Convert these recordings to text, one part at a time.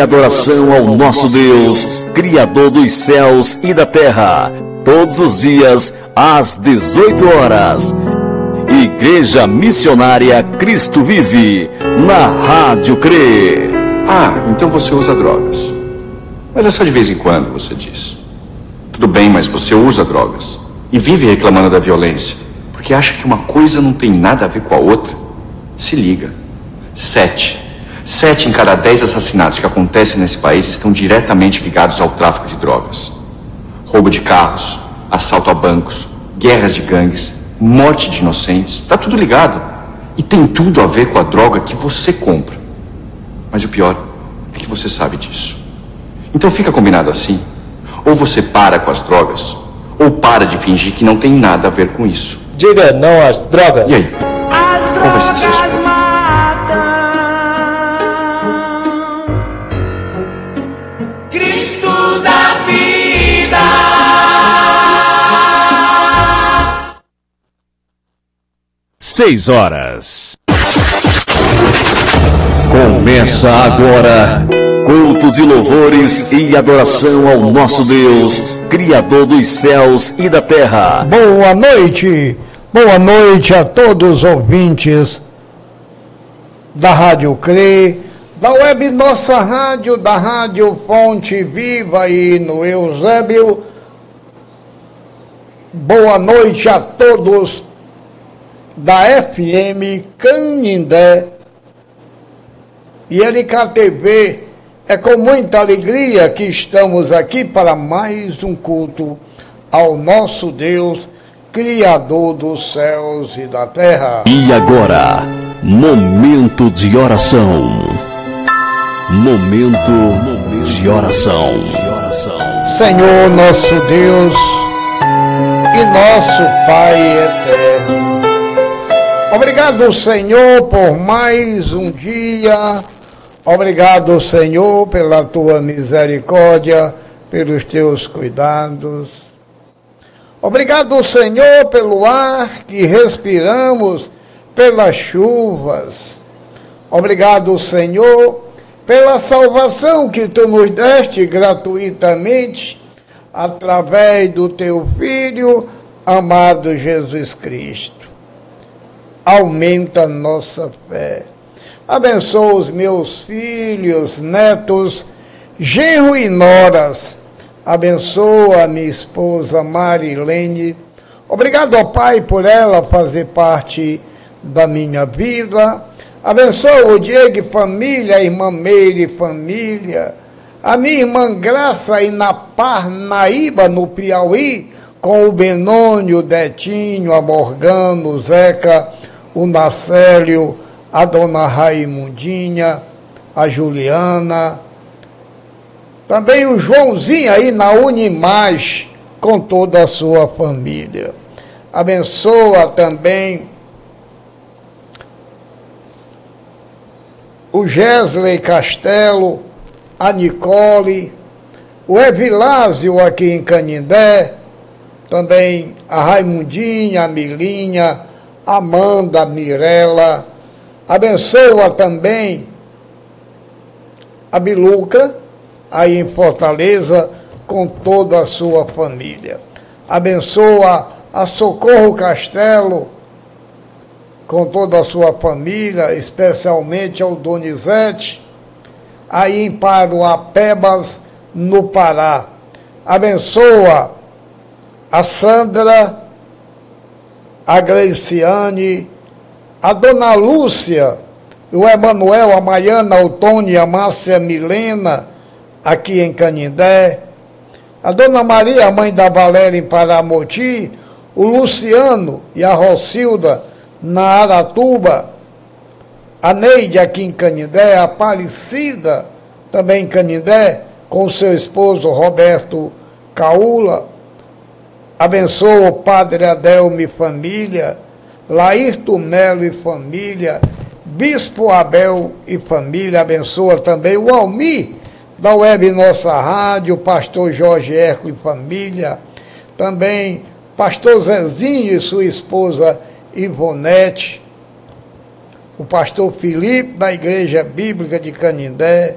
adoração ao nosso Deus, Criador dos céus e da terra, todos os dias às 18 horas. Igreja Missionária Cristo Vive, na Rádio CRE. Ah, então você usa drogas. Mas é só de vez em quando, você diz. Tudo bem, mas você usa drogas. E vive reclamando da violência. Porque acha que uma coisa não tem nada a ver com a outra. Se liga. Sete. Sete em cada dez assassinatos que acontecem nesse país estão diretamente ligados ao tráfico de drogas. Roubo de carros, assalto a bancos, guerras de gangues, morte de inocentes. Tá tudo ligado. E tem tudo a ver com a droga que você compra. Mas o pior é que você sabe disso. Então fica combinado assim. Ou você para com as drogas, ou para de fingir que não tem nada a ver com isso. Diga não às drogas. E aí? Qual vai ser a sua escolha? 6 horas. Começa agora cultos e louvores e adoração ao nosso Deus, Criador dos céus e da terra. Boa noite, boa noite a todos os ouvintes da Rádio CRE, da web Nossa Rádio, da Rádio Fonte Viva e no Eusébio. Boa noite a todos da FM Canindé e LKTV. É com muita alegria que estamos aqui para mais um culto ao nosso Deus, Criador dos céus e da terra. E agora, momento de oração. Momento de oração. Senhor nosso Deus e nosso Pai eterno. Obrigado, Senhor, por mais um dia. Obrigado, Senhor, pela tua misericórdia, pelos teus cuidados. Obrigado, Senhor, pelo ar que respiramos, pelas chuvas. Obrigado, Senhor, pela salvação que tu nos deste gratuitamente através do teu Filho amado Jesus Cristo. Aumenta nossa fé. Abençoa os meus filhos, netos, genro e noras. Abençoa a minha esposa Marilene. Obrigado, ó Pai, por ela fazer parte da minha vida. Abençoa o Diego e família, a irmã Meire e família. A minha irmã Graça aí na Parnaíba, no Piauí, com o Benônio, o Detinho, a Morgano, o Zeca, o Nacélio, a dona Raimundinha, a Juliana, também o Joãozinho aí na Unimais, com toda a sua família. Abençoa também o Gesley Castelo, a Nicole, o Evilásio aqui em Canindé, também a Raimundinha, a Milinha, Amanda, Mirella. Abençoa também a Biluca, aí em Fortaleza, com toda a sua família. Abençoa a Socorro Castelo, com toda a sua família, especialmente ao Donizete, aí em Paruapebas, no Pará. Abençoa a Sandra, a Gleiciane, a Dona Lúcia, o Emanuel, a Maiana, o Tony, a Márcia Milena, aqui em Canindé, a Dona Maria, a mãe da Valéria em Paramoti, o Luciano e a Rocilda na Aratuba, a Neide aqui em Canindé, a Aparecida também em Canindé, com seu esposo Roberto Caula. Abençoa o Padre Adelme família, Laírto Melo e família, Bispo Abel e família. Abençoa também o Almi da Web Nossa Rádio, Pastor Jorge Erco e família. Também Pastor Zezinho e sua esposa Ivonete, o pastor Felipe da Igreja Bíblica de Canindé,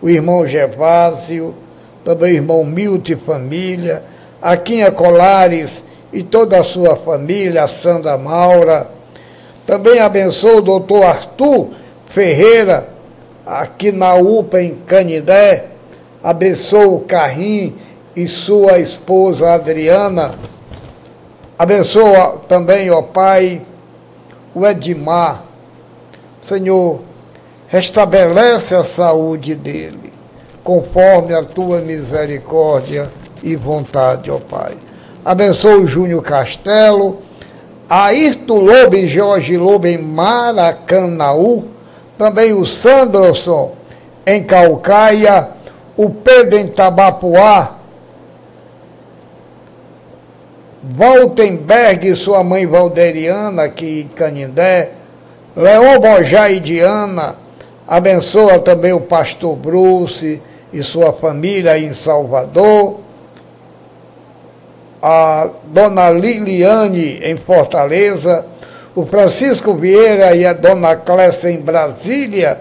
o irmão Gervásio, também o irmão Milton e família, a Quinha Colares e toda a sua família, a Sandra Maura. Também abençoa o doutor Arthur Ferreira, aqui na UPA em Canindé. Abençoa o Carrim e sua esposa Adriana Abençoa também, ó Pai, o Edmar. Senhor, restabelece a saúde dele, conforme a tua misericórdia e vontade, ó Pai. Abençoa o Júnior Castelo, Ayrton Lobo e Jorge Lobo em Maracanaú, também o Sanderson em Calcaia, o Pedro em Tabapuá, Voltenberg e sua mãe Valderiana, aqui em Canindé, Leon Bojá e Diana, abençoa também o pastor Bruce e sua família em Salvador, a dona Liliane em Fortaleza, o Francisco Vieira e a dona Clécia em Brasília,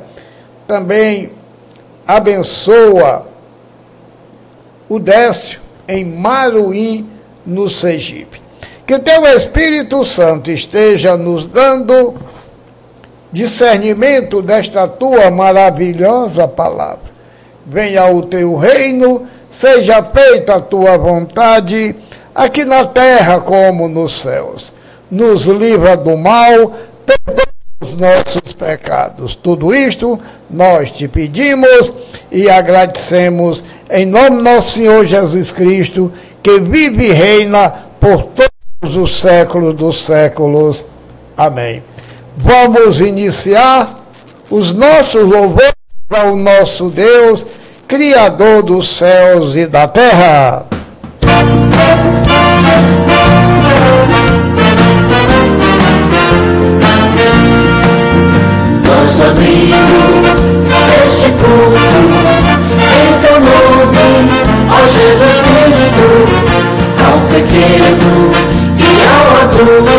também abençoa o Décio em Maruim, no Sergipe. Que teu Espírito Santo esteja nos dando discernimento desta tua maravilhosa palavra. Venha o teu reino, seja feita a tua vontade, aqui na terra como nos céus. Nos livra do mal, perdoa os nossos pecados. Tudo isto nós te pedimos e agradecemos em nome do nosso Senhor Jesus Cristo que vive e reina por todos os séculos dos séculos. Amém. Vamos iniciar os nossos louvores ao nosso Deus, Criador dos céus e da terra. Nós abrimos este culto em teu nome, ó Jesus Cristo ao pequeno e ao adulto,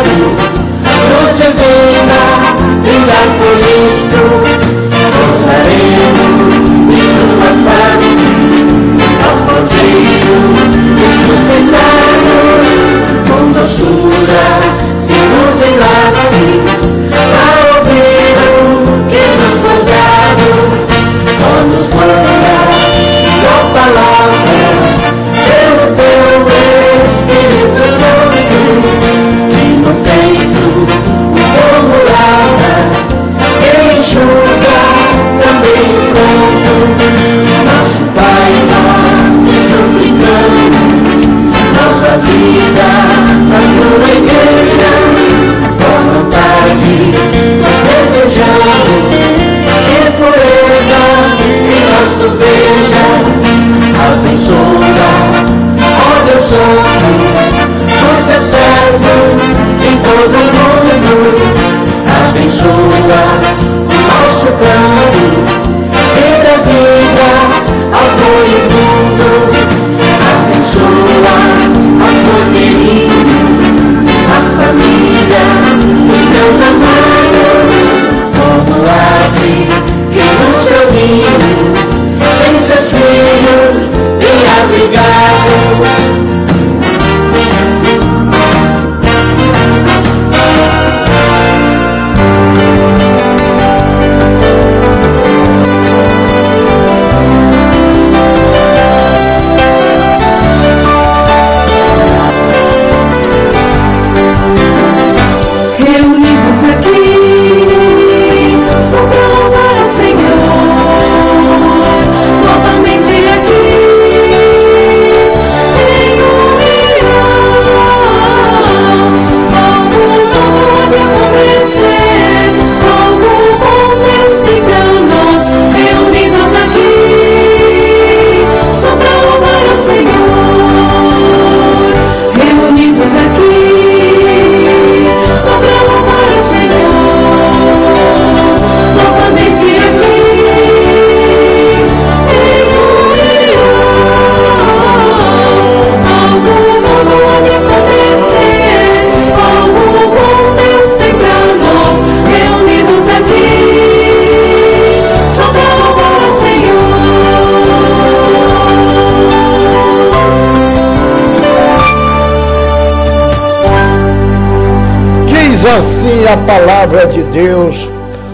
palavra de Deus: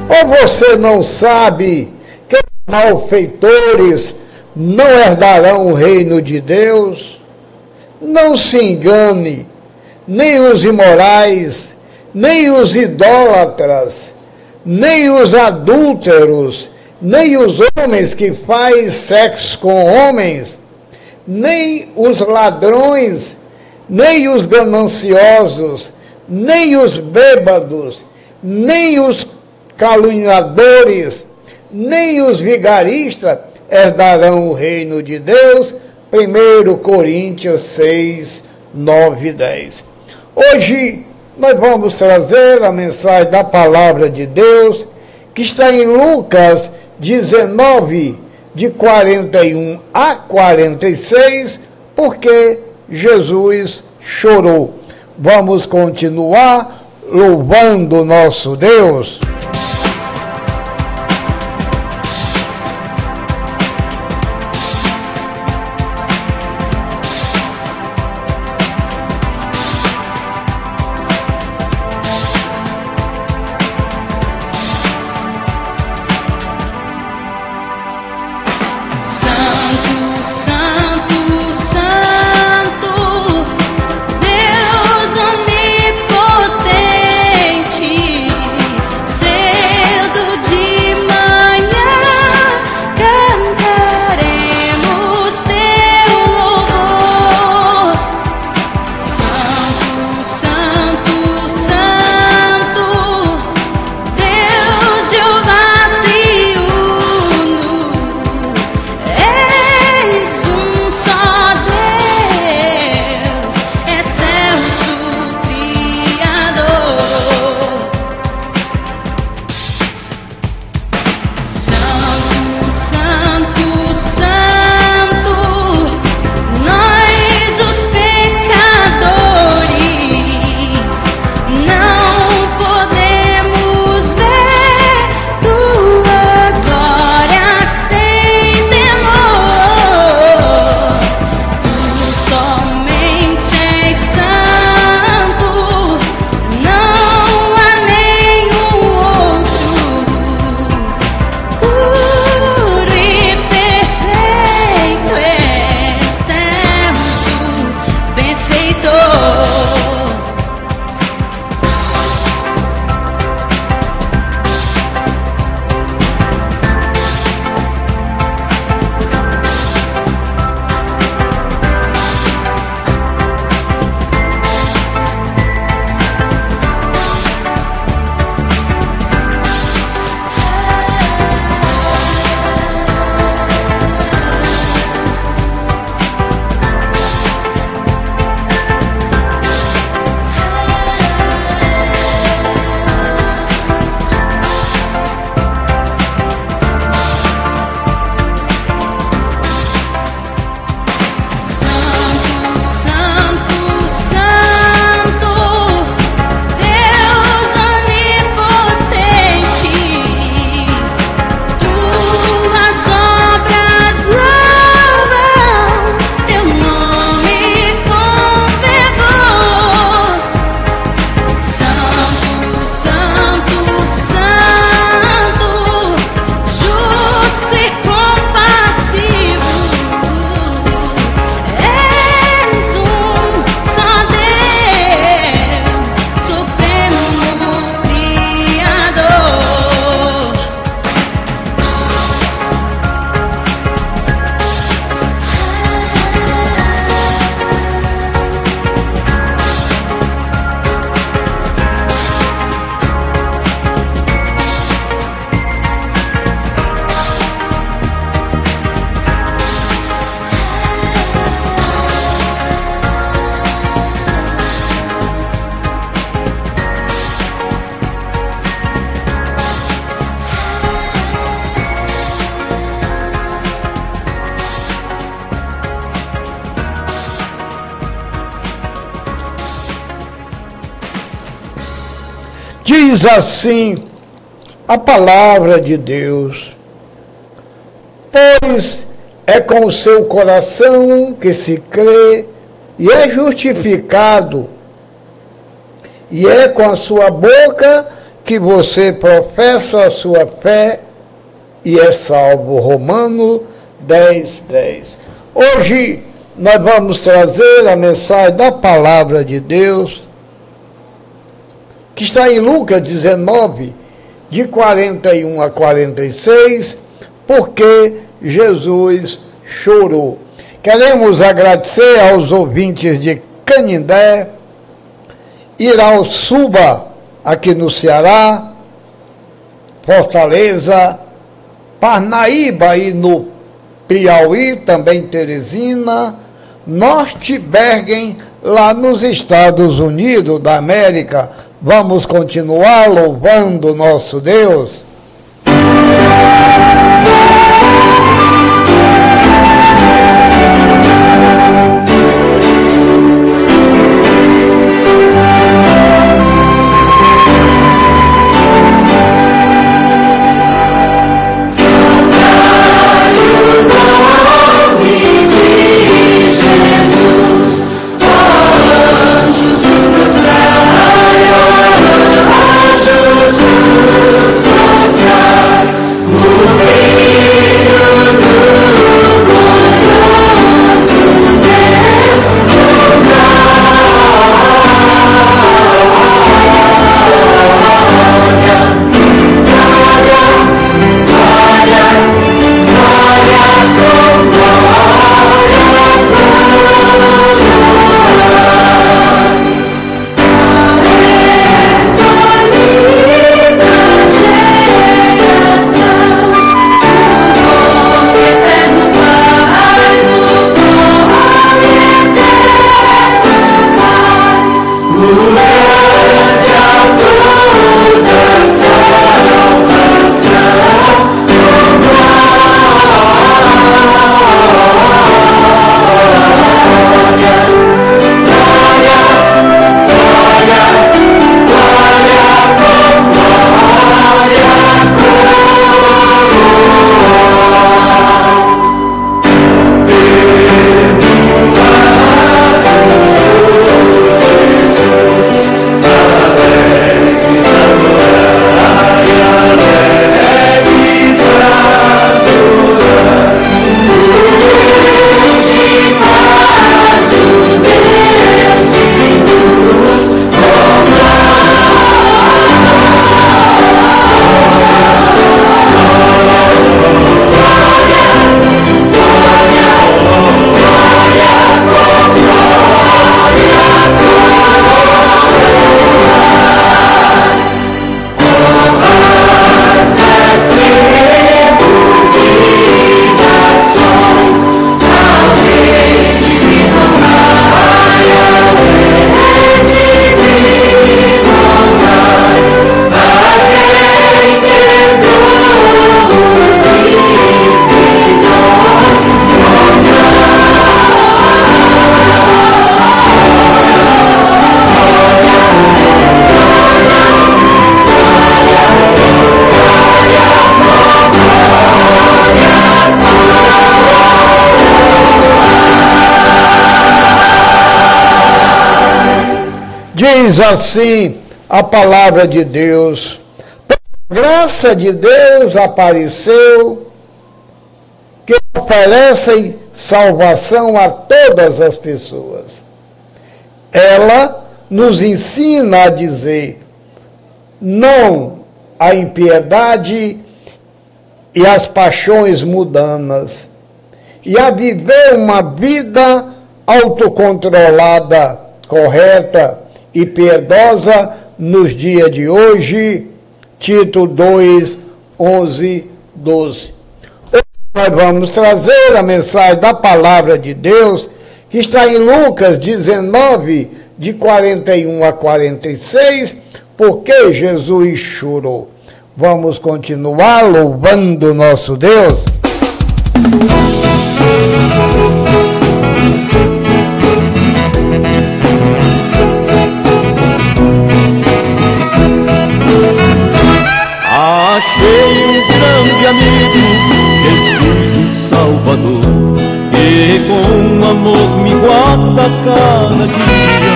ou você não sabe que malfeitores não herdarão o reino de Deus? Não se engane, nem os imorais, nem os idólatras, nem os adúlteros, nem os homens que fazem sexo com homens, nem os ladrões, nem os gananciosos, nem os bêbados, nem os caluniadores, nem os vigaristas herdarão o reino de Deus. 1 Coríntios 6, 9 e 10. Hoje nós vamos trazer a mensagem da palavra de Deus, que está em Lucas 19, de 41 a 46, porque Jesus chorou. Vamos continuar louvando nosso Deus. Diz assim a palavra de Deus: Pois é com o seu coração que se crê e é justificado, e é com a sua boca que você professa a sua fé e é salvo. Romano 10, 10. Hoje nós vamos trazer a mensagem da palavra de Deus, que está em Lucas 19, de 41 a 46, porque Jesus chorou. Queremos agradecer aos ouvintes de Canindé, Irauçuba, aqui no Ceará, Fortaleza, Parnaíba e no Piauí, também Teresina, Norte Bergen, lá nos Estados Unidos da América. Vamos continuar louvando nosso Deus. Diz assim a palavra de Deus. A graça de Deus apareceu que oferece salvação a todas as pessoas. Ela nos ensina a dizer não à impiedade e às paixões mudanas e a viver uma vida autocontrolada, correta e piedosa nos dias de hoje. Tito 2, 11, 12. Hoje nós vamos trazer a mensagem da palavra de Deus que está em Lucas 19, de 41 a 46, porque Jesus chorou. Vamos continuar louvando nosso Deus. amigo, Jesus o Salvador, que com amor me guarda cada dia.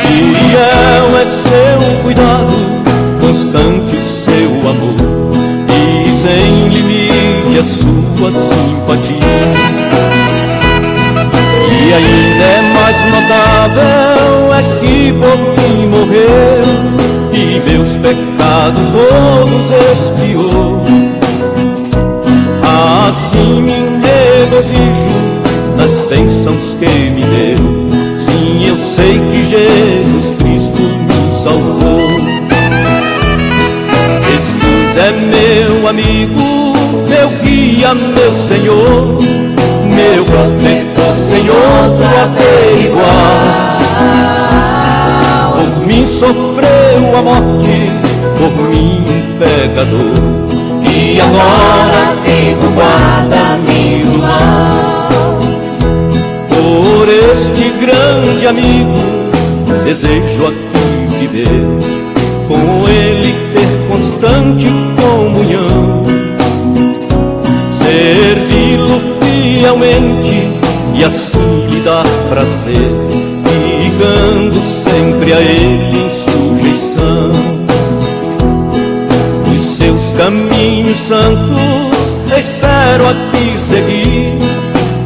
Fiel é seu cuidado, constante seu amor, e sem limite a sua simpatia. E ainda é mais notável é que por mim morreu e meus pecados todos expiou. Assim me regozijo nas bênçãos que me deu. Sim, eu sei que Jesus Cristo me salvou. Jesus é meu amigo, meu guia, meu Senhor, meu protetor, Senhor, tua averiguar. Por sofreu a morte, por mim pecador. E agora vivo, guarda-me mal. Por este grande amigo, desejo aqui viver, com ele ter constante comunhão, servi-lo fielmente e assim lhe dar prazer, ficando sempre a ele em sujeição. Os seus caminhos santos espero aqui seguir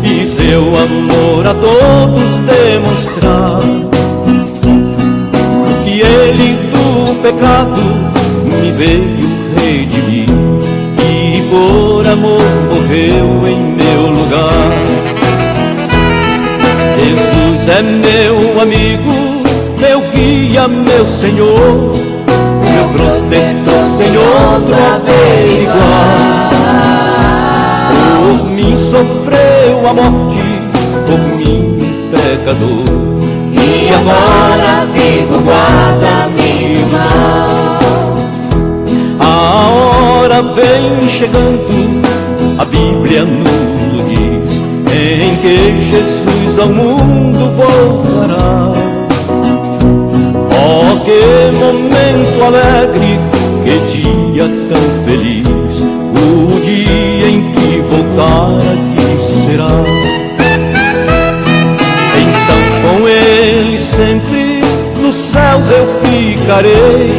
e seu amor a todos demonstrar. Que ele do pecado me veio redimir e por amor morreu em meu lugar. Jesus é meu amigo, meu guia, meu Senhor, meu protetor, Senhor, do averiguar. Por mim sofreu a morte, por mim pecador. E agora vivo, guarda-me do mal. A hora vem chegando, a Bíblia nos em que Jesus ao mundo voltará. Oh, que momento alegre, que dia tão feliz, o dia em que voltar aqui será. Então com ele sempre nos céus eu ficarei,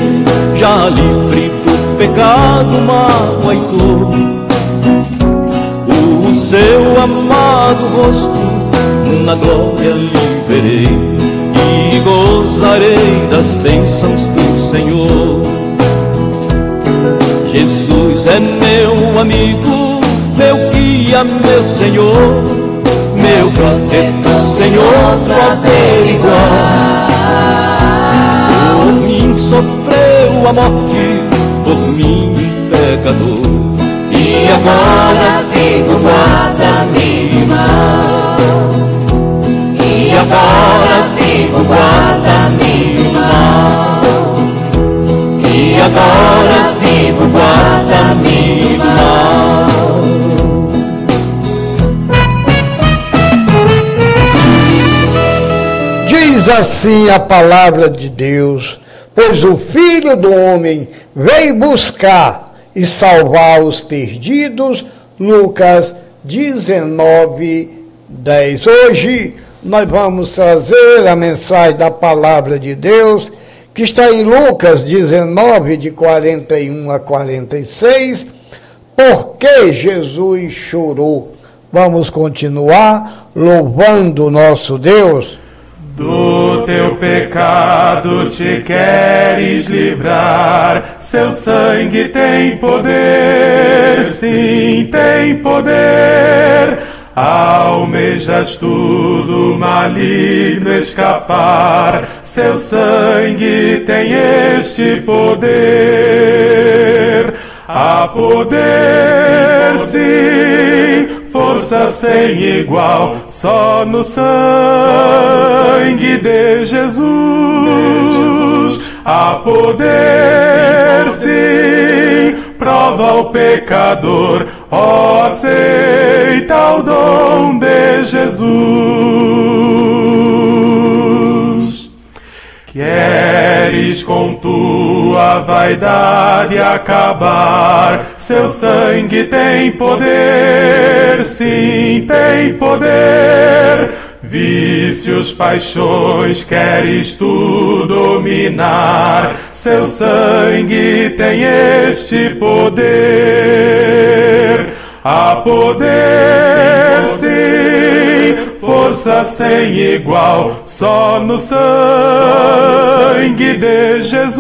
já livre do pecado, mágoa e dor. Seu amado rosto na glória lhe verei e gozarei das bênçãos do Senhor. Jesus é meu amigo, meu guia, meu Senhor, meu protetor, Senhor, pra averiguar. Por mim sofreu a morte, por mim pecador, e agora vivo, guarda-me do mal. E agora vivo, guarda-me do mal. E agora vivo, guarda-me do mal. Diz assim a palavra de Deus: Pois o Filho do Homem veio buscar e salvar os perdidos. Lucas 19, 10. Hoje nós vamos trazer a mensagem da palavra de Deus, que está em Lucas 19, de 41 a 46. Por que Jesus chorou? Vamos continuar louvando o nosso Deus. Do teu pecado te queres livrar, seu sangue tem poder, sim, tem poder. Almejas tudo maligno escapar, seu sangue tem este poder. Há poder, sim, força sem igual, só no sangue de Jesus. Há poder, sim, prova o pecador, ó, aceita o dom de Jesus. Queres com tua vaidade acabar, seu sangue tem poder, sim, tem poder. Vícios, paixões, queres tu dominar. Seu sangue tem este poder. Há poder, sim, força sem igual, só no sangue de Jesus.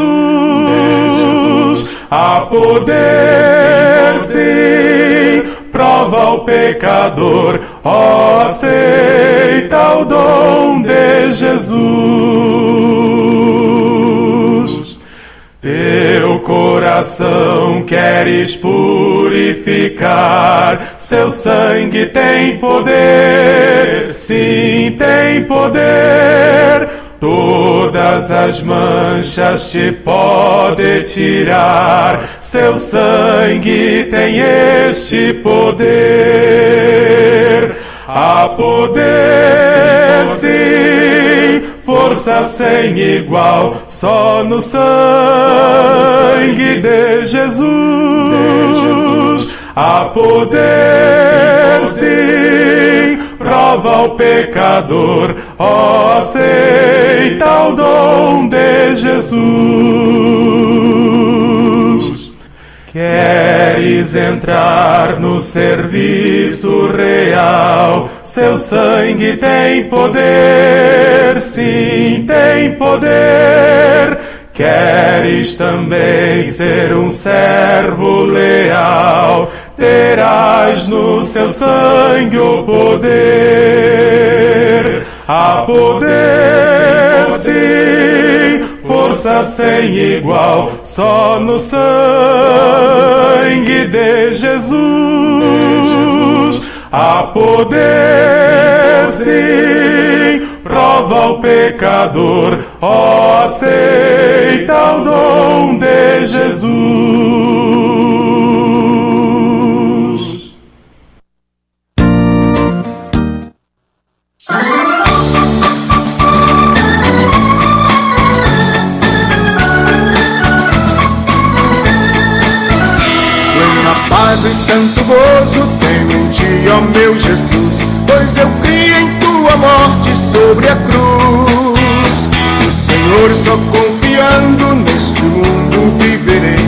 Há poder, sim, prova o pecador, ó, aceita o dom de Jesus. Teu coração queres purificar, seu sangue tem poder, sim, tem poder. Todas as manchas te pode tirar, seu sangue tem este poder. Há poder, sim, força sem igual, só no sangue de Jesus. Há poder, sim, prova o pecador, ó, aceita o dom de Jesus. Queres entrar no serviço real? Seu sangue tem poder, sim, tem poder. Queres também ser um servo leal? Terás no seu sangue o poder. Há poder, sim, força sem igual, só no sangue de Jesus. Há poder, sim, prova o pecador, aceita o dom de Jesus. Tenho em ti, ó meu Jesus, pois eu criei em tua morte sobre a cruz. O Senhor só confiando neste mundo viverei,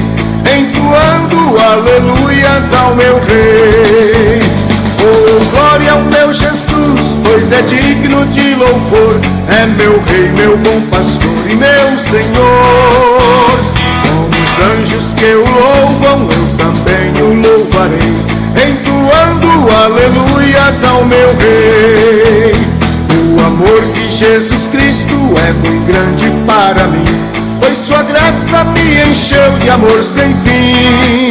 entoando aleluias ao meu rei. Oh, glória ao meu Jesus, pois é digno de louvor, é meu rei, meu bom pastor e meu Senhor. Os anjos que o louvam, eu também o louvarei, entoando aleluias ao meu rei. O amor de Jesus Cristo é muito grande para mim, pois sua graça me encheu de amor sem fim.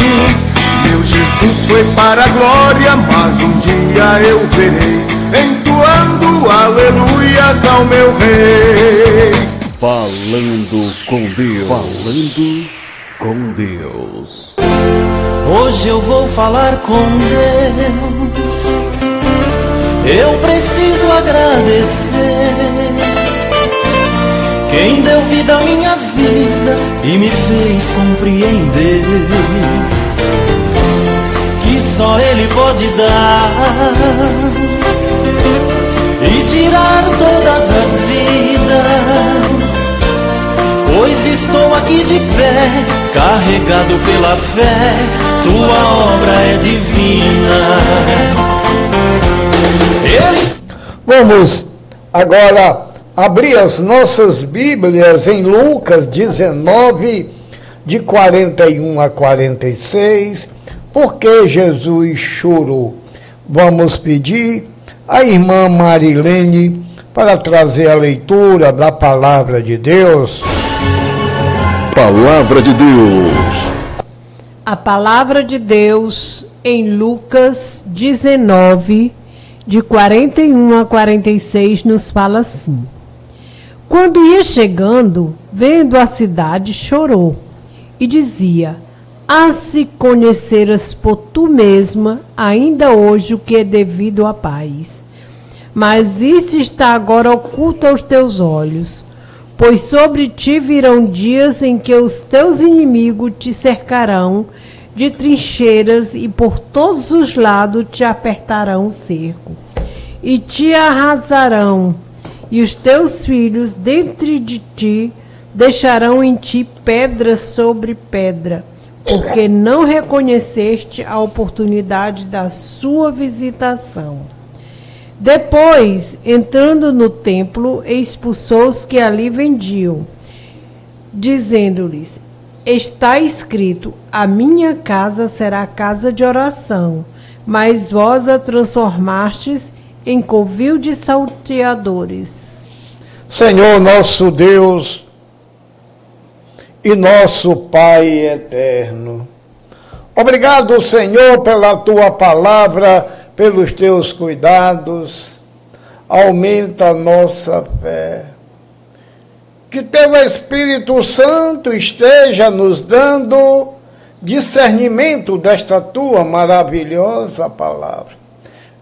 Meu Jesus foi para a glória, mas um dia eu verei, entoando aleluias ao meu rei. Falando com Deus. Falando com Deus. Hoje eu vou falar com Deus. Eu preciso agradecer. Quem deu vida à minha vida e me fez compreender que só Ele pode dar de pé, carregado pela fé, tua obra é divina. Vamos agora abrir as nossas Bíblias em Lucas 19, de 41 a 46, porque Jesus chorou. Vamos pedir à irmã Marilene para trazer a leitura da palavra de Deus. Palavra de Deus. A palavra de Deus em Lucas 19, de 41 a 46, nos fala assim: Quando ia chegando, vendo a cidade, chorou e dizia: Ah, se conheceras por tu mesma, ainda hoje, o que é devido à paz. Mas isso está agora oculto aos teus olhos. Pois sobre ti virão dias em que os teus inimigos te cercarão de trincheiras e por todos os lados te apertarão o cerco. e te arrasarão, e os teus filhos dentre de ti deixarão em ti pedra sobre pedra, porque não reconheceste a oportunidade da sua visitação. Depois, entrando no templo, expulsou os que ali vendiam, dizendo-lhes: Está escrito: A minha casa será casa de oração, mas vós a transformastes em covil de salteadores. Senhor nosso Deus e nosso Pai eterno. Obrigado, Senhor, pela tua palavra, pelos teus cuidados. Aumenta a nossa fé. Que teu Espírito Santo esteja nos dando discernimento desta tua maravilhosa palavra.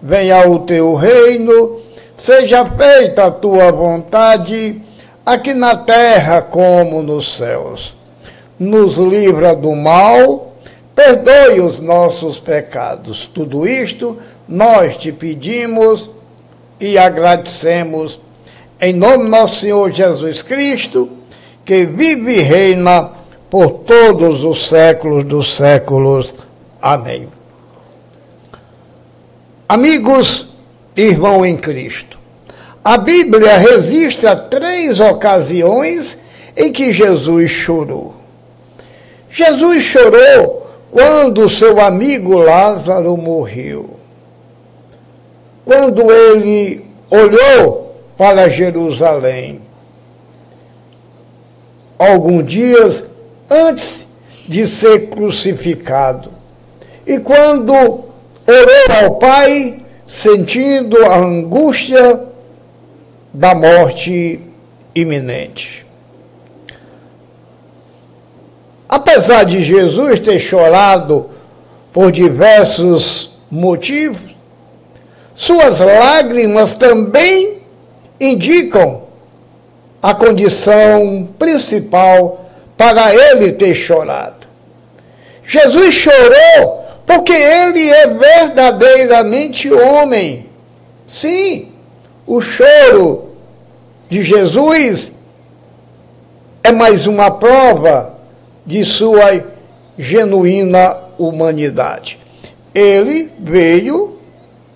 Venha o teu reino, seja feita a tua vontade, aqui na terra como nos céus. Nos livra do mal, perdoe os nossos pecados. Tudo isto nós te pedimos e agradecemos em nome do nosso Senhor Jesus Cristo, que vive e reina por todos os séculos dos séculos. Amém. Amigos, irmão em Cristo, a Bíblia registra três ocasiões em que Jesus chorou. Jesus chorou quando seu amigo Lázaro morreu. Quando ele olhou para Jerusalém, alguns dias antes de ser crucificado. E quando orou ao Pai, sentindo a angústia da morte iminente. Apesar de Jesus ter chorado por diversos motivos, suas lágrimas também indicam a condição principal para ele ter chorado. Jesus chorou porque ele é verdadeiramente homem. Sim, o choro de Jesus é mais uma prova de sua genuína humanidade. Ele veio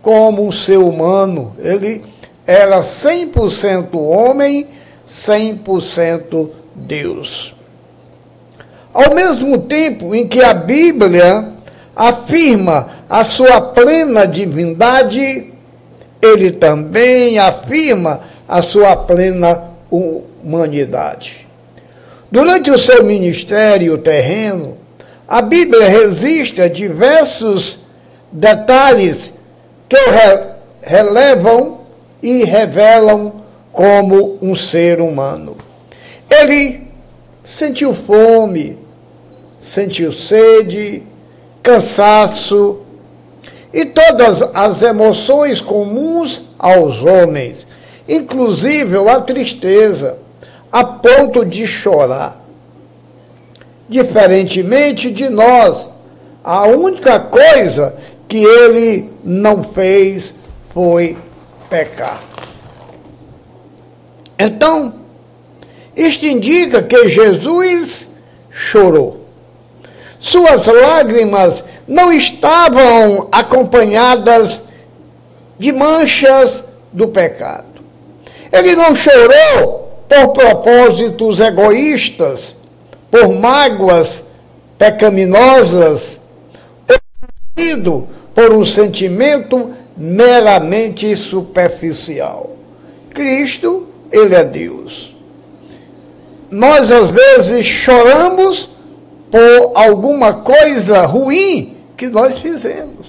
como um ser humano, ele era 100% homem, 100% Deus. Ao mesmo tempo em que a Bíblia afirma a sua plena divindade, ele também afirma a sua plena humanidade. Durante o seu ministério terreno, a Bíblia registra diversos detalhes que o re relevam e revelam como um ser humano. Ele sentiu fome, sentiu sede, cansaço e todas as emoções comuns aos homens, inclusive a tristeza, a ponto de chorar. Diferentemente de nós, a única coisa que ele não fez foi pecar. Então, isto indica que Jesus chorou. Suas lágrimas não estavam acompanhadas de manchas do pecado. Ele não chorou por propósitos egoístas, por mágoas pecaminosas, ou por um sentimento meramente superficial. Cristo, ele é Deus. Nós às vezes choramos por alguma coisa ruim que nós fizemos.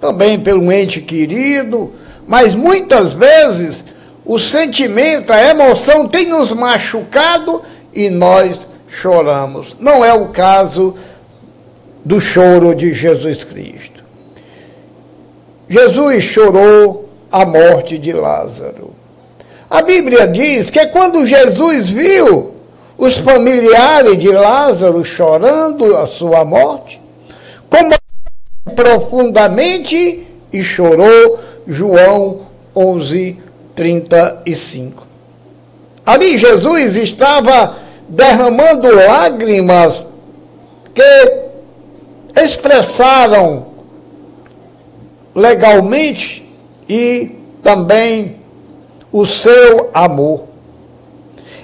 Também pelo ente querido, mas muitas vezes o sentimento, a emoção tem nos machucado e nós choramos. Não é o caso do choro de Jesus Cristo. Jesus chorou a morte de Lázaro. A Bíblia diz que quando Jesus viu os familiares de Lázaro chorando a sua morte, como profundamente e chorou João 11, 35. Ali Jesus estava derramando lágrimas que expressaram legalmente e também o seu amor.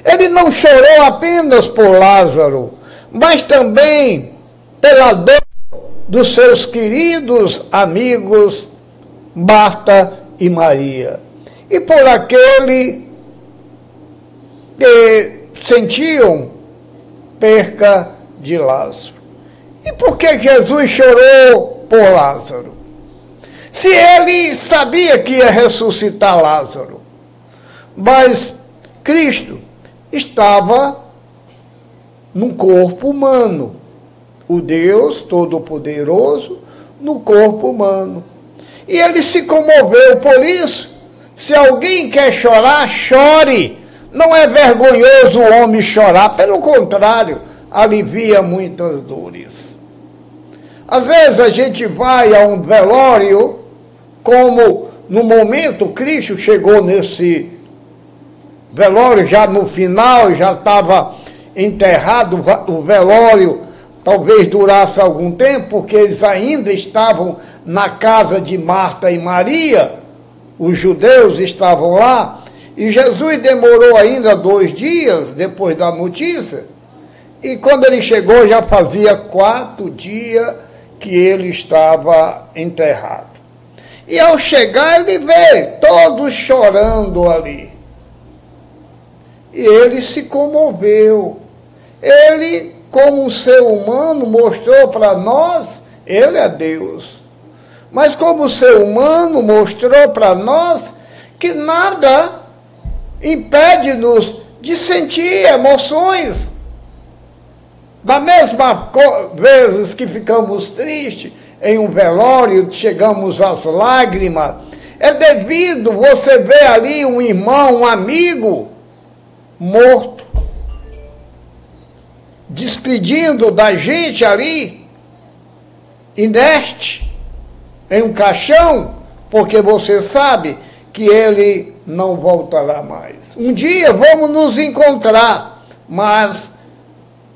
Ele não chorou apenas por Lázaro, mas também pela dor dos seus queridos amigos Marta e Maria, e por aquele que sentiam perca de Lázaro. E por que Jesus chorou por Lázaro? Se ele sabia que ia ressuscitar Lázaro, mas Cristo estava num corpo humano, o Deus Todo-Poderoso no corpo humano. E ele se comoveu por isso. Se alguém quer chorar, chore. Não é vergonhoso o homem chorar, pelo contrário, alivia muitas dores. Às vezes a gente vai a um velório, como no momento Cristo chegou nesse velório, já no final, já estava enterrado o velório, talvez durasse algum tempo, porque eles ainda estavam na casa de Marta e Maria, os judeus estavam lá, e Jesus demorou ainda dois dias depois da notícia, e quando ele chegou já fazia quatro dias que ele estava enterrado. E ao chegar, ele vê todos chorando ali. E ele se comoveu. Ele, como um ser humano, mostrou para nós, ele é Deus. Mas como ser humano, mostrou para nós que nada impede-nos de sentir emoções. Da mesma vezes que ficamos tristes em um velório, chegamos às lágrimas, é devido você ver ali um irmão, um amigo morto, despedindo da gente ali, inerte, em um caixão, porque você sabe que ele não voltará mais. Um dia vamos nos encontrar, mas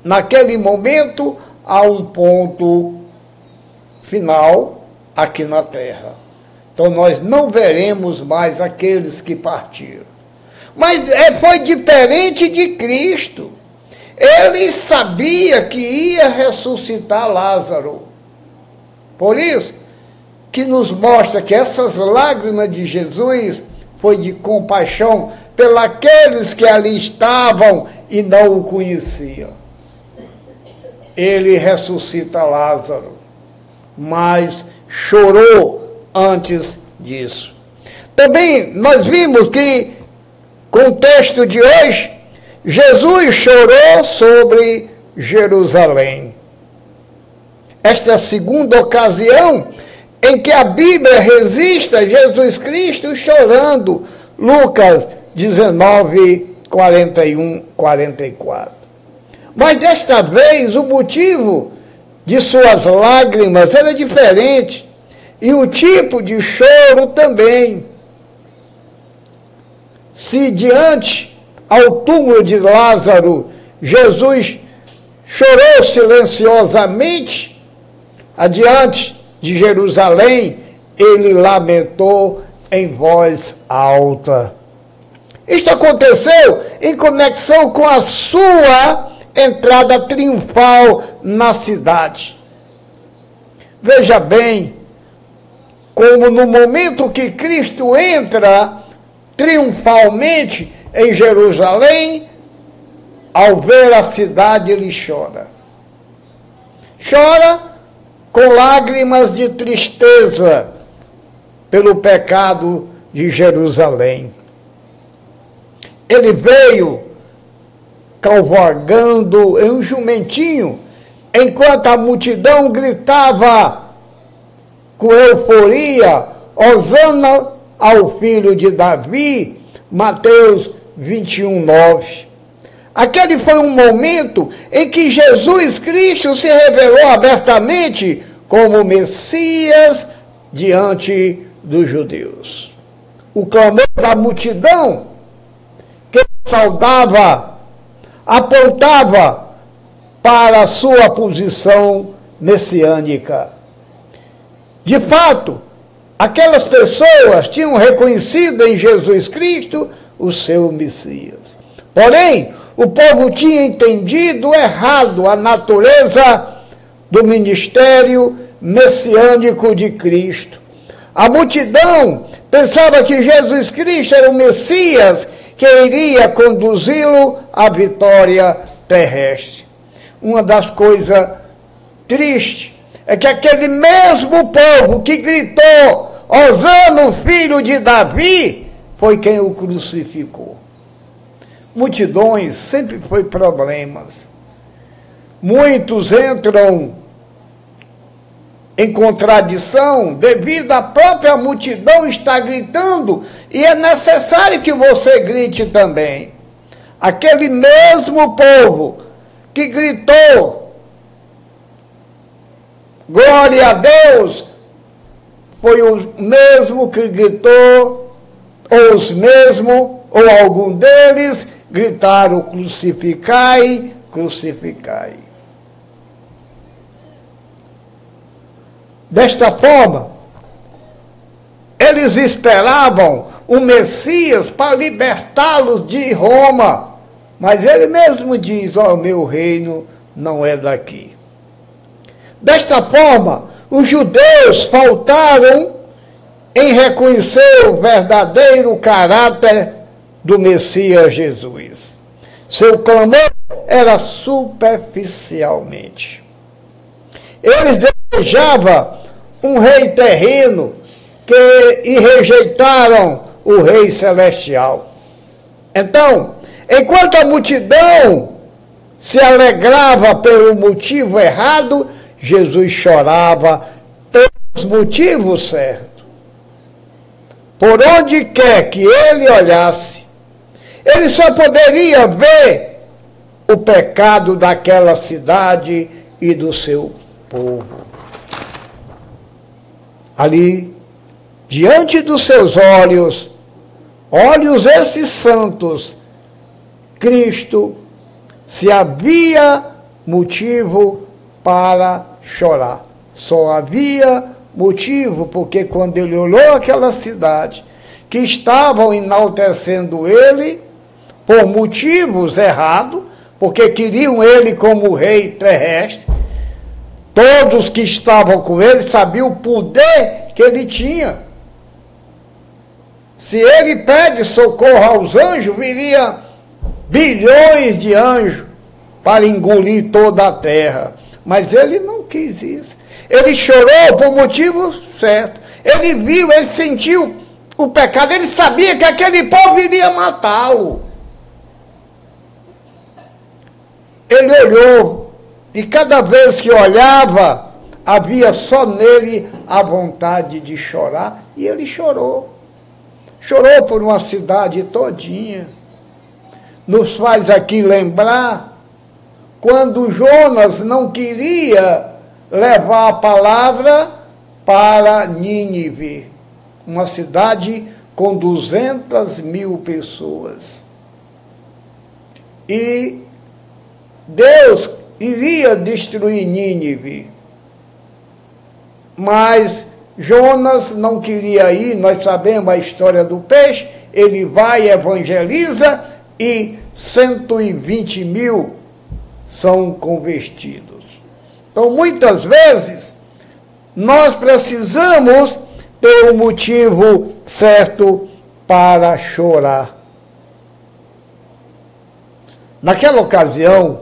naquele momento há um ponto final aqui na terra. Então nós não veremos mais aqueles que partiram. Mas é, foi diferente de Cristo. Ele sabia que ia ressuscitar Lázaro. Por isso, que nos mostra que essas lágrimas de Jesus foi de compaixão pelos que ali estavam e não o conheciam. Ele ressuscita Lázaro, mas chorou antes disso. Também nós vimos que com o texto de hoje, Jesus chorou sobre Jerusalém. Esta é a segunda ocasião em que a Bíblia resista Jesus Cristo chorando. Lucas 19, 41, 44. Mas desta vez o motivo de suas lágrimas era diferente e o tipo de choro também se diante ao túmulo de Lázaro, Jesus chorou silenciosamente, adiante de Jerusalém, ele lamentou em voz alta. Isto aconteceu em conexão com a sua entrada triunfal na cidade. Veja bem, como no momento que Cristo entra triunfalmente em Jerusalém, ao ver a cidade, ele chora. Chora com lágrimas de tristeza pelo pecado de Jerusalém. Ele veio cavalgando em um jumentinho, enquanto a multidão gritava com euforia: Osana ao filho de Davi, Mateus 21, 9. Aquele foi um momento em que Jesus Cristo se revelou abertamente como Messias diante dos judeus. o clamor da multidão que saudava, apontava para a sua posição messiânica. De fato, aquelas pessoas tinham reconhecido em Jesus Cristo o seu Messias. Porém, o povo tinha entendido errado a natureza do ministério messiânico de Cristo. A multidão pensava que Jesus Cristo era o Messias que iria conduzi-lo à vitória terrestre. Uma das coisas tristes é que aquele mesmo povo que gritou, Osana, filho de Davi, foi quem o crucificou. Multidões sempre foi problemas. Muitos entram em contradição devido à própria multidão estar gritando e é necessário que você grite também. Aquele mesmo povo que gritou glória a Deus foi o mesmo que gritou, ou os mesmos, ou algum deles gritaram crucificai, crucificai. Desta forma, eles esperavam o Messias para libertá-los de Roma. Mas ele mesmo diz: Ó, oh, meu reino não é daqui. Desta forma, os judeus faltaram em reconhecer o verdadeiro caráter do Messias Jesus. Seu clamor era superficialmente. Eles desejavam um rei terreno que, e rejeitaram o rei celestial. Então, enquanto a multidão se alegrava pelo motivo errado, Jesus chorava pelos motivos certos. Por onde quer que ele olhasse, ele só poderia ver o pecado daquela cidade e do seu povo. Ali, diante dos seus olhos, olhos esses santos, Cristo, se havia motivo para chorar. Só havia motivo, porque quando ele olhou aquela cidade, que estavam enaltecendo ele por motivos errados, porque queriam ele como rei terrestre, Todos que estavam com ele sabiam o poder que ele tinha. Se ele pede socorro aos anjos, viria bilhões de anjos para engolir toda a terra. Mas ele não quis isso. Ele chorou por motivo certo. Ele viu, ele sentiu o pecado, ele sabia que aquele povo iria matá-lo. Ele olhou e cada vez que olhava, havia só nele a vontade de chorar, e ele chorou. Chorou por uma cidade todinha. Nos faz aqui lembrar quando Jonas não queria levar a palavra para Nínive, uma cidade com 200 mil pessoas. E Deus iria destruir Nínive. Mas Jonas não queria ir, nós sabemos a história do peixe, ele vai, evangeliza e 120 mil são convertidos. Então, muitas vezes, nós precisamos ter um motivo certo para chorar. Naquela ocasião,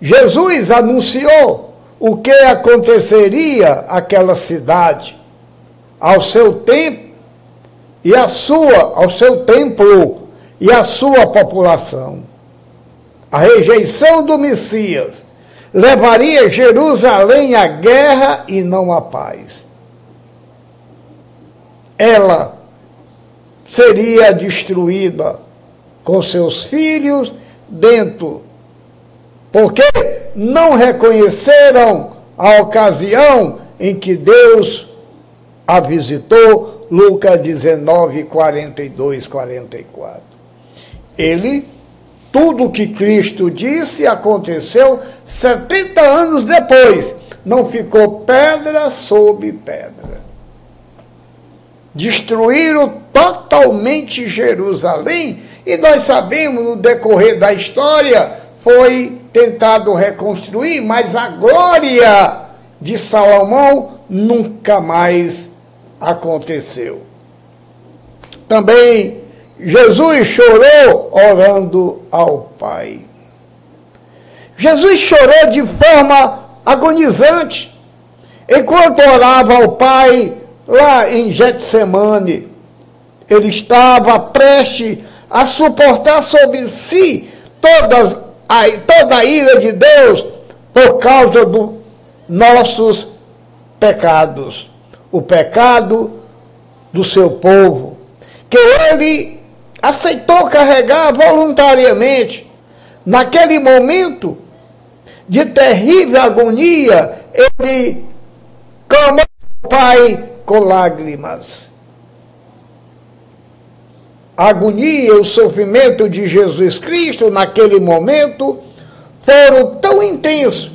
Jesus anunciou o que aconteceria àquela cidade, ao seu tempo e à sua, ao seu templo e à sua população. A rejeição do Messias levaria Jerusalém à guerra e não à paz. Ela seria destruída com seus filhos dentro porque não reconheceram a ocasião em que Deus a visitou, Lucas 19, 42, 44. Ele, tudo que Cristo disse aconteceu 70 anos depois, não ficou pedra sobre pedra. Destruíram totalmente Jerusalém, e nós sabemos no decorrer da história foi tentado reconstruir, mas a glória de Salomão nunca mais aconteceu. Também Jesus chorou orando ao Pai. Jesus chorou de forma agonizante, enquanto orava ao Pai lá em Getsemane. Ele estava prestes a suportar sobre si todas a, toda a ira de Deus por causa dos nossos pecados. O pecado do seu povo, que ele aceitou carregar voluntariamente. Naquele momento de terrível agonia, ele clamou ao Pai com lágrimas. A agonia e o sofrimento de Jesus Cristo naquele momento foram tão intensos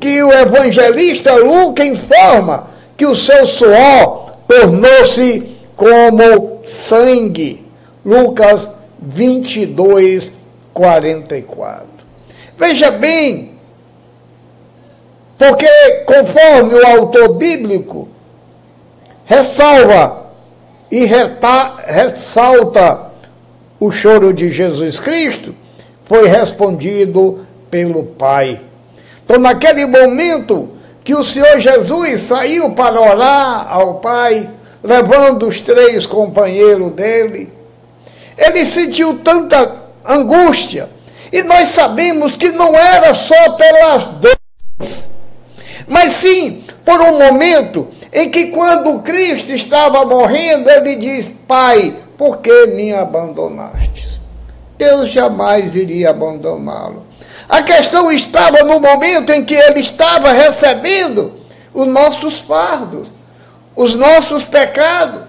que o evangelista Lucas informa que o seu suor tornou-se como sangue. Lucas 22, 44. Veja bem, porque conforme o autor bíblico ressalva e reta, ressalta o choro de Jesus Cristo, foi respondido pelo Pai. Então, naquele momento que o Senhor Jesus saiu para orar ao Pai, levando os três companheiros dele, ele sentiu tanta angústia. E nós sabemos que não era só pelas dores, mas sim por um momento em que, quando Cristo estava morrendo, ele diz: Pai, por que me abandonaste? Deus jamais iria abandoná-lo. A questão estava no momento em que ele estava recebendo os nossos fardos, os nossos pecados,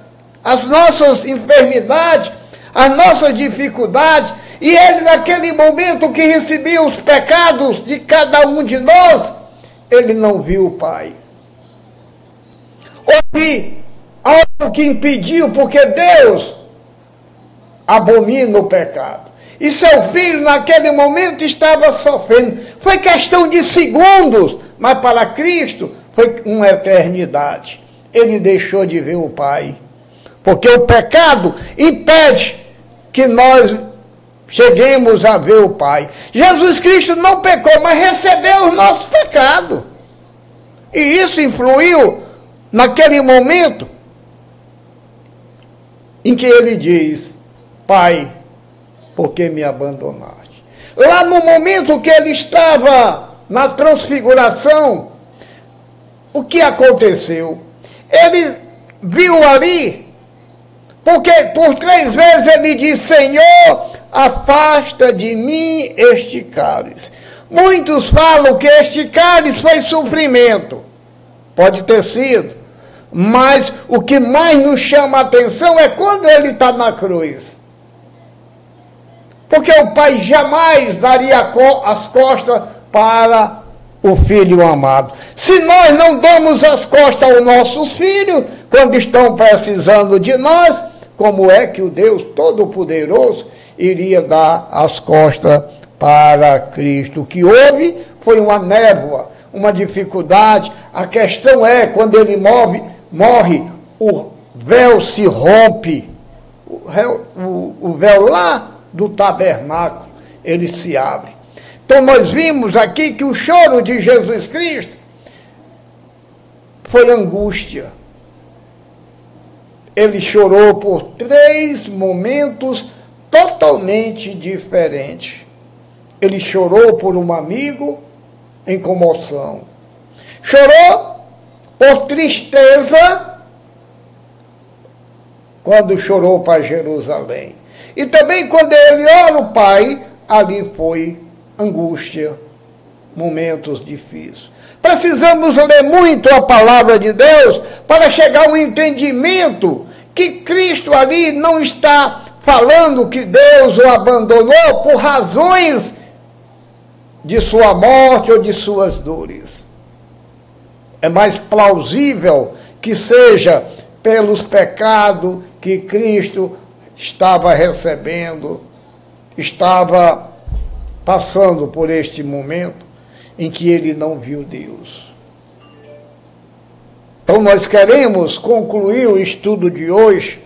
as nossas enfermidades, as nossas dificuldades. E ele, naquele momento que recebia os pecados de cada um de nós, ele não viu o Pai houve algo que impediu, porque Deus abomina o pecado. E seu filho, naquele momento, estava sofrendo. Foi questão de segundos, mas para Cristo foi uma eternidade. Ele deixou de ver o Pai. Porque o pecado impede que nós cheguemos a ver o Pai. Jesus Cristo não pecou, mas recebeu os nossos pecados. E isso influiu naquele momento em que ele diz: Pai, por que me abandonaste? Lá no momento que ele estava na transfiguração, o que aconteceu? Ele viu ali, porque por três vezes ele disse: Senhor, afasta de mim este cálice. Muitos falam que este cálice foi sofrimento. Pode ter sido. Mas o que mais nos chama a atenção é quando ele está na cruz. Porque o pai jamais daria as costas para o filho amado. Se nós não damos as costas aos nossos filhos, quando estão precisando de nós, como é que o Deus Todo-Poderoso iria dar as costas para Cristo? O que houve foi uma névoa, uma dificuldade. A questão é, quando ele move, morre, o véu se rompe, o véu, o, o véu lá do tabernáculo, ele se abre. Então nós vimos aqui que o choro de Jesus Cristo foi angústia. Ele chorou por três momentos totalmente diferentes. Ele chorou por um amigo em comoção. Chorou por tristeza quando chorou para Jerusalém. E também quando ele ora o Pai, ali foi angústia. momentos difíceis. Precisamos ler muito a palavra de Deus para chegar ao entendimento que Cristo ali não está falando que Deus o abandonou por razões de sua morte ou de suas dores. É mais plausível que seja pelos pecados que Cristo estava recebendo, estava passando por este momento em que ele não viu Deus. Então, nós queremos concluir o estudo de hoje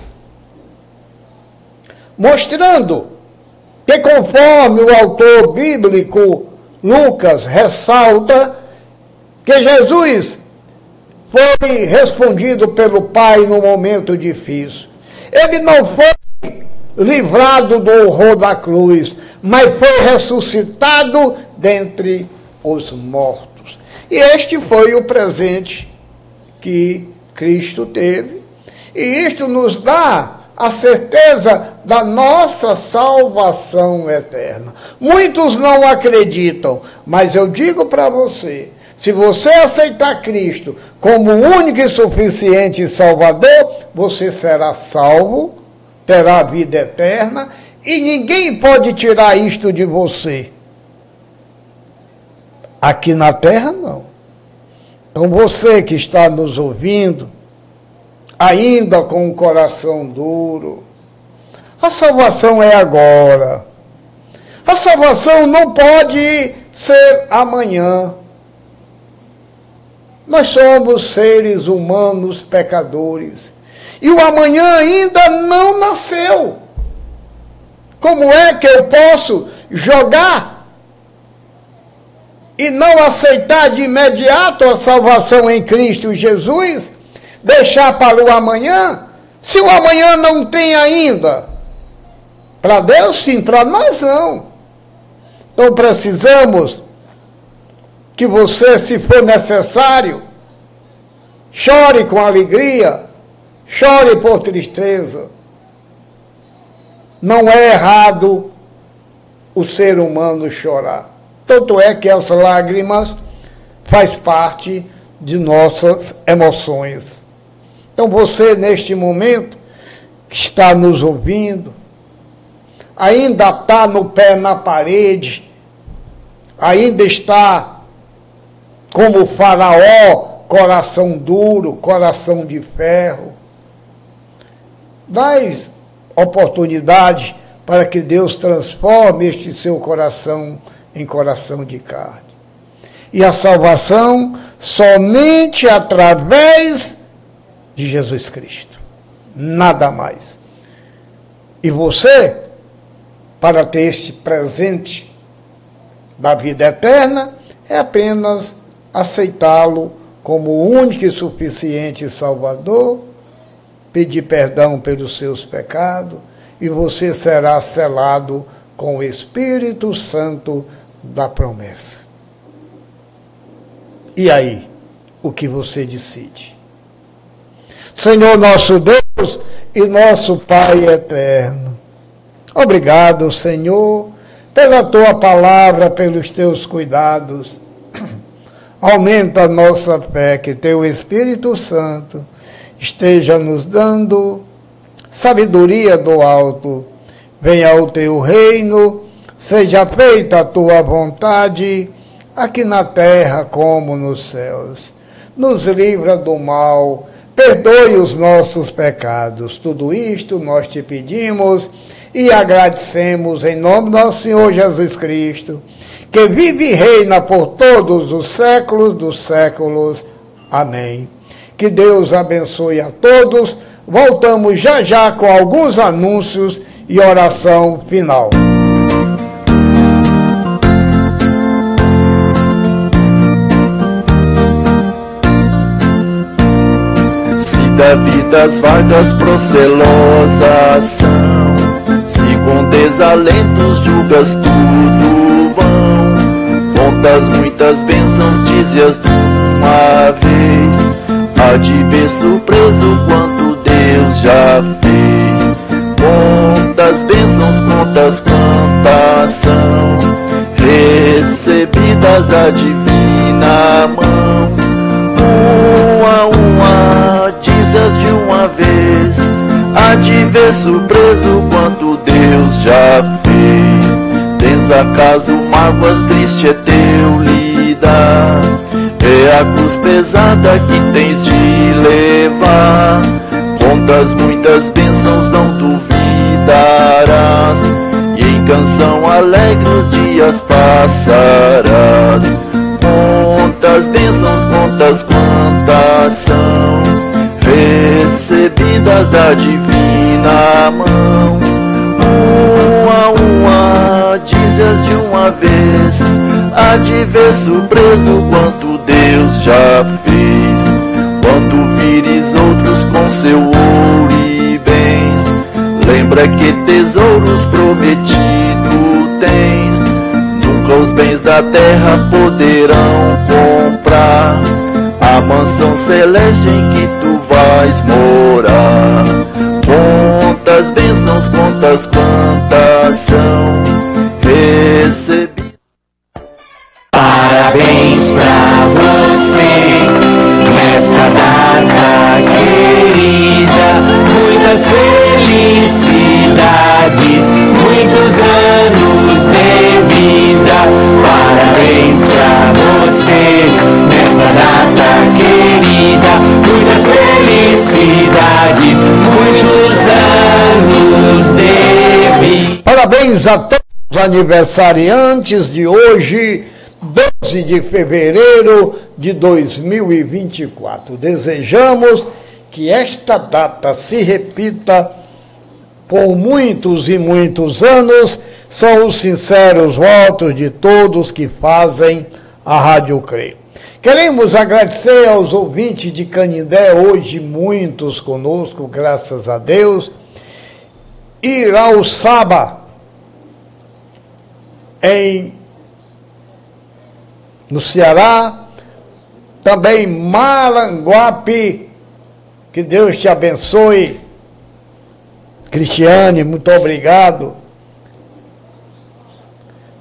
mostrando que, conforme o autor bíblico Lucas ressalta, que Jesus foi respondido pelo Pai no momento difícil. Ele não foi livrado do horror da cruz, mas foi ressuscitado dentre os mortos. E este foi o presente que Cristo teve. E isto nos dá a certeza da nossa salvação eterna. Muitos não acreditam, mas eu digo para você: se você aceitar Cristo como único e suficiente Salvador, você será salvo, terá vida eterna e ninguém pode tirar isto de você. Aqui na terra, não. Então você que está nos ouvindo, ainda com o coração duro. A salvação é agora. A salvação não pode ser amanhã. Nós somos seres humanos pecadores. E o amanhã ainda não nasceu. Como é que eu posso jogar e não aceitar de imediato a salvação em Cristo Jesus? deixar para o amanhã, se o amanhã não tem ainda? Para Deus sim, para nós não. Então precisamos que você, se for necessário, chore com alegria, chore por tristeza. Não é errado o ser humano chorar. Tanto é que as lágrimas faz parte de nossas emoções. Então você, neste momento, que está nos ouvindo, ainda está no pé na parede, ainda está como faraó, coração duro, coração de ferro. Dás oportunidade para que Deus transforme este seu coração em coração de carne. E a salvação somente através de Jesus Cristo. Nada mais. E você, para ter este presente da vida eterna, é apenas aceitá-lo como único e suficiente Salvador, pedir perdão pelos seus pecados e você será selado com o Espírito Santo da promessa. E aí, o que você decide? Senhor nosso Deus e nosso Pai eterno. Obrigado, Senhor, pela tua palavra, pelos teus cuidados. Aumenta a nossa fé, que teu Espírito Santo esteja nos dando sabedoria do alto. Venha o teu reino, seja feita a tua vontade, aqui na terra como nos céus. Nos livra do mal perdoe os nossos pecados. Tudo isto nós te pedimos e agradecemos em nome do nosso Senhor Jesus Cristo, que vive e reina por todos os séculos dos séculos. Amém. Que Deus abençoe a todos. Voltamos já já com alguns anúncios e oração final. da vida as vagas procelosas são Se com desalentos julgas tudo vão Contas muitas bênçãos, dizias de uma vez De ver surpreso quanto Deus já fez Quantas bênçãos, contas quantas são Recebidas recebidas da divina mão. Uma a uma, dizes de uma vez, há de ver surpreso quanto Deus já fez. Tens acaso mágoas triste é teu lidar, é a cruz pesada que tens de levar. Contas muitas bênçãos não duvidarás. E em canção alegre os dias passarás. Contas bênçãos, contas quantas são Recebidas da divina mão dizes de uma vez. Há de ver surpreso quanto Deus já fez. Quando vires outros com seu ouro e bens, lembra que tesouros prometido tens. Nunca os bens da terra poderão comprar. A mansão celeste em que tu vais morar. Quantas bênçãos, quantas quantas são recebidas. Parabéns pra você nesta data querida. Muitas felicidades, aniversariantes de hoje, 12 de fevereiro de 2024. Desejamos que esta data se repita por muitos e muitos anos. São os sinceros votos de todos que fazem a Rádio CRE. Queremos agradecer aos ouvintes de Canindé, hoje muitos conosco, graças a Deus. Irauçaba, em no Ceará, também Maranguape, que Deus te abençoe. Cristiane, muito obrigado.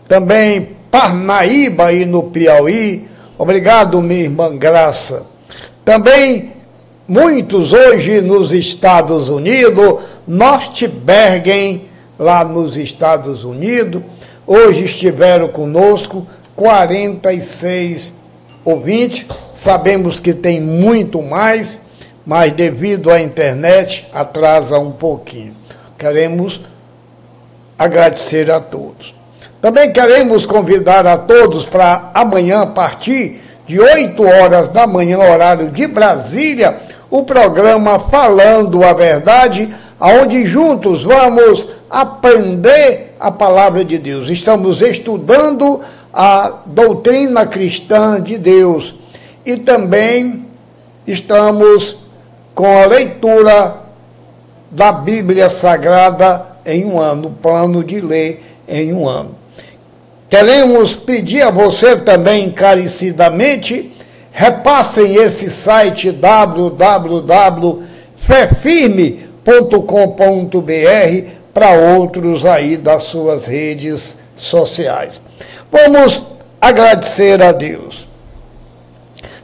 Também Parnaíba aí no Piauí, obrigado minha irmã Graça. Também muitos hoje nos Estados Unidos, Norte Bergen, lá nos Estados Unidos, hoje estiveram conosco 46 ouvintes. Sabemos que tem muito mais, mas devido à internet atrasa um pouquinho. Queremos agradecer a todos. Também queremos convidar a todos para amanhã, a partir de 8 horas da manhã, horário de Brasília, o programa Falando a Verdade, aonde juntos vamos aprender a palavra de Deus. Estamos estudando a doutrina cristã de Deus e também estamos com a leitura da Bíblia Sagrada em um ano, plano de ler em um ano. Queremos pedir a você também encarecidamente, repassem esse site www.fefirme.com.br para outros aí das suas redes sociais. Vamos agradecer a Deus.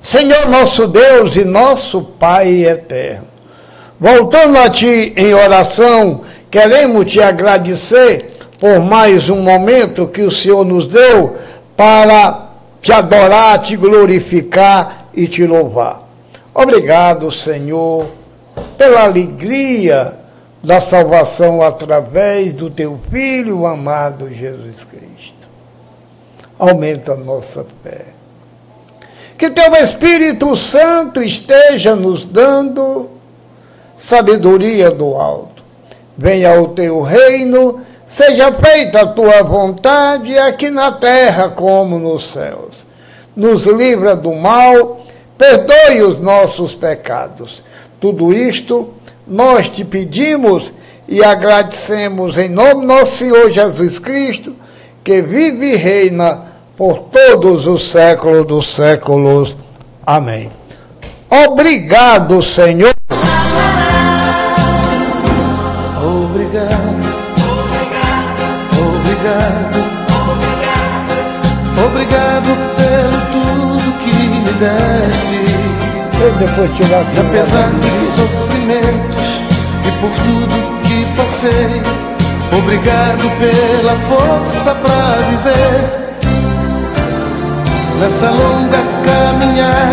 Senhor nosso Deus e nosso Pai eterno, voltando a Ti em oração, queremos te agradecer por mais um momento que o Senhor nos deu para te adorar, te glorificar e te louvar. Obrigado, Senhor, pela alegria da salvação através do teu Filho amado Jesus Cristo. Aumenta a nossa fé. Que teu Espírito Santo esteja nos dando sabedoria do alto. Venha o teu reino, seja feita a tua vontade aqui na terra como nos céus. Nos livra do mal, perdoe os nossos pecados. Tudo isto nós te pedimos e agradecemos em nome do nosso Senhor Jesus Cristo, que vive e reina por todos os séculos dos séculos. Amém. Obrigado, Senhor. Depois E apesar dos sofrimentos e por tudo que passei, obrigado pela força pra viver. Nessa longa caminhada